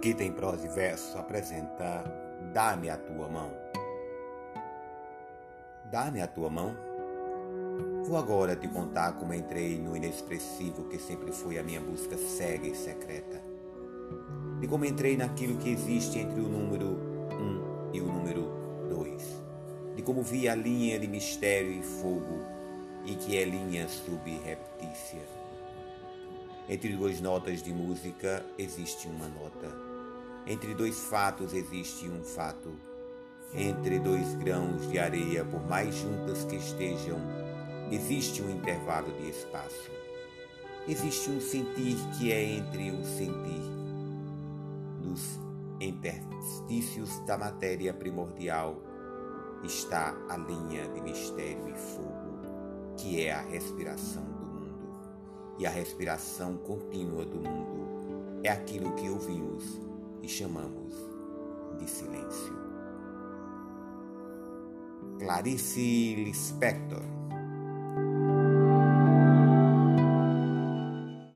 Aqui tem prosa e verso apresenta Dá-me a tua mão. Dá-me a tua mão. Vou agora te contar como entrei no inexpressivo que sempre foi a minha busca cega e secreta. De como entrei naquilo que existe entre o número 1 e o número 2. De como vi a linha de mistério e fogo e que é linha subreptícia entre duas notas de música existe uma nota. Entre dois fatos existe um fato. Entre dois grãos de areia, por mais juntas que estejam, existe um intervalo de espaço. Existe um sentir que é entre o sentir dos interstícios da matéria primordial está a linha de mistério e fogo, que é a respiração e a respiração contínua do mundo é aquilo que ouvimos chamamos de silêncio. Clarice Lispector